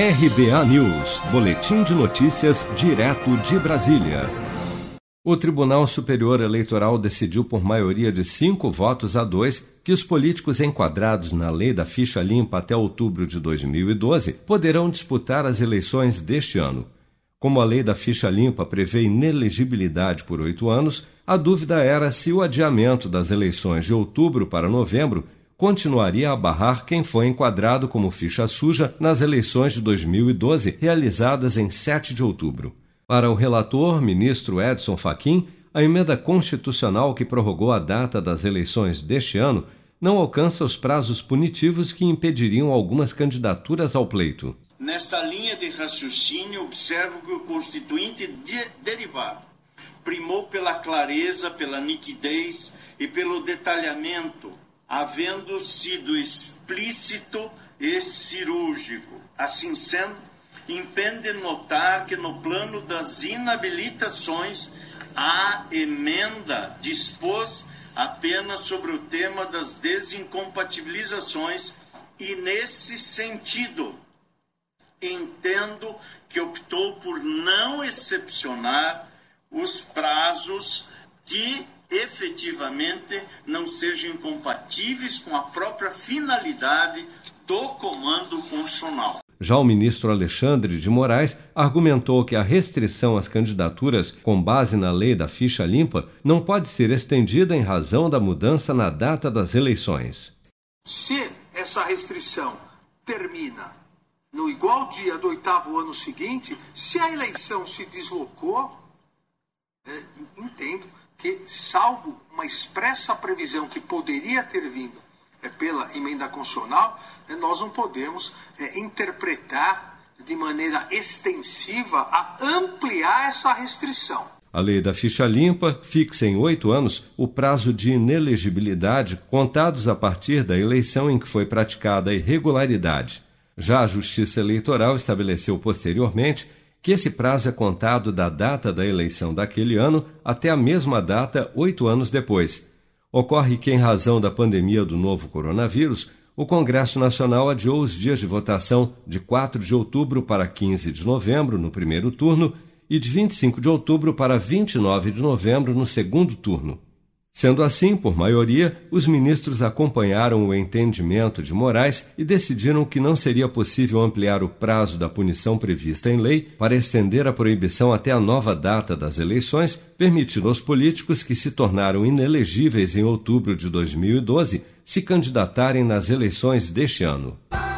RBA News, Boletim de Notícias, direto de Brasília. O Tribunal Superior Eleitoral decidiu por maioria de cinco votos a dois que os políticos enquadrados na lei da ficha limpa até outubro de 2012 poderão disputar as eleições deste ano. Como a lei da ficha limpa prevê inelegibilidade por oito anos, a dúvida era se o adiamento das eleições de outubro para novembro continuaria a barrar quem foi enquadrado como ficha suja nas eleições de 2012 realizadas em 7 de outubro. Para o relator, ministro Edson Fachin, a emenda constitucional que prorrogou a data das eleições deste ano não alcança os prazos punitivos que impediriam algumas candidaturas ao pleito. Nesta linha de raciocínio, observo que o constituinte de derivado primou pela clareza, pela nitidez e pelo detalhamento havendo sido explícito e cirúrgico. Assim sendo, impende notar que no plano das inabilitações, a emenda dispôs apenas sobre o tema das desincompatibilizações e, nesse sentido, entendo que optou por não excepcionar os prazos que efetivamente não sejam incompatíveis com a própria finalidade do comando constitucional. Já o ministro Alexandre de Moraes argumentou que a restrição às candidaturas com base na lei da ficha limpa não pode ser estendida em razão da mudança na data das eleições. Se essa restrição termina no igual dia do oitavo ano seguinte, se a eleição se deslocou, que, salvo uma expressa previsão que poderia ter vindo é, pela emenda constitucional, é, nós não podemos é, interpretar de maneira extensiva a ampliar essa restrição. A lei da ficha limpa fixa em oito anos o prazo de inelegibilidade contados a partir da eleição em que foi praticada a irregularidade. Já a Justiça Eleitoral estabeleceu posteriormente que esse prazo é contado da data da eleição daquele ano até a mesma data oito anos depois. Ocorre que, em razão da pandemia do novo coronavírus, o Congresso Nacional adiou os dias de votação de 4 de outubro para 15 de novembro, no primeiro turno, e de 25 de outubro para 29 de novembro, no segundo turno. Sendo assim, por maioria, os ministros acompanharam o entendimento de Moraes e decidiram que não seria possível ampliar o prazo da punição prevista em lei para estender a proibição até a nova data das eleições, permitindo aos políticos que se tornaram inelegíveis em outubro de 2012 se candidatarem nas eleições deste ano.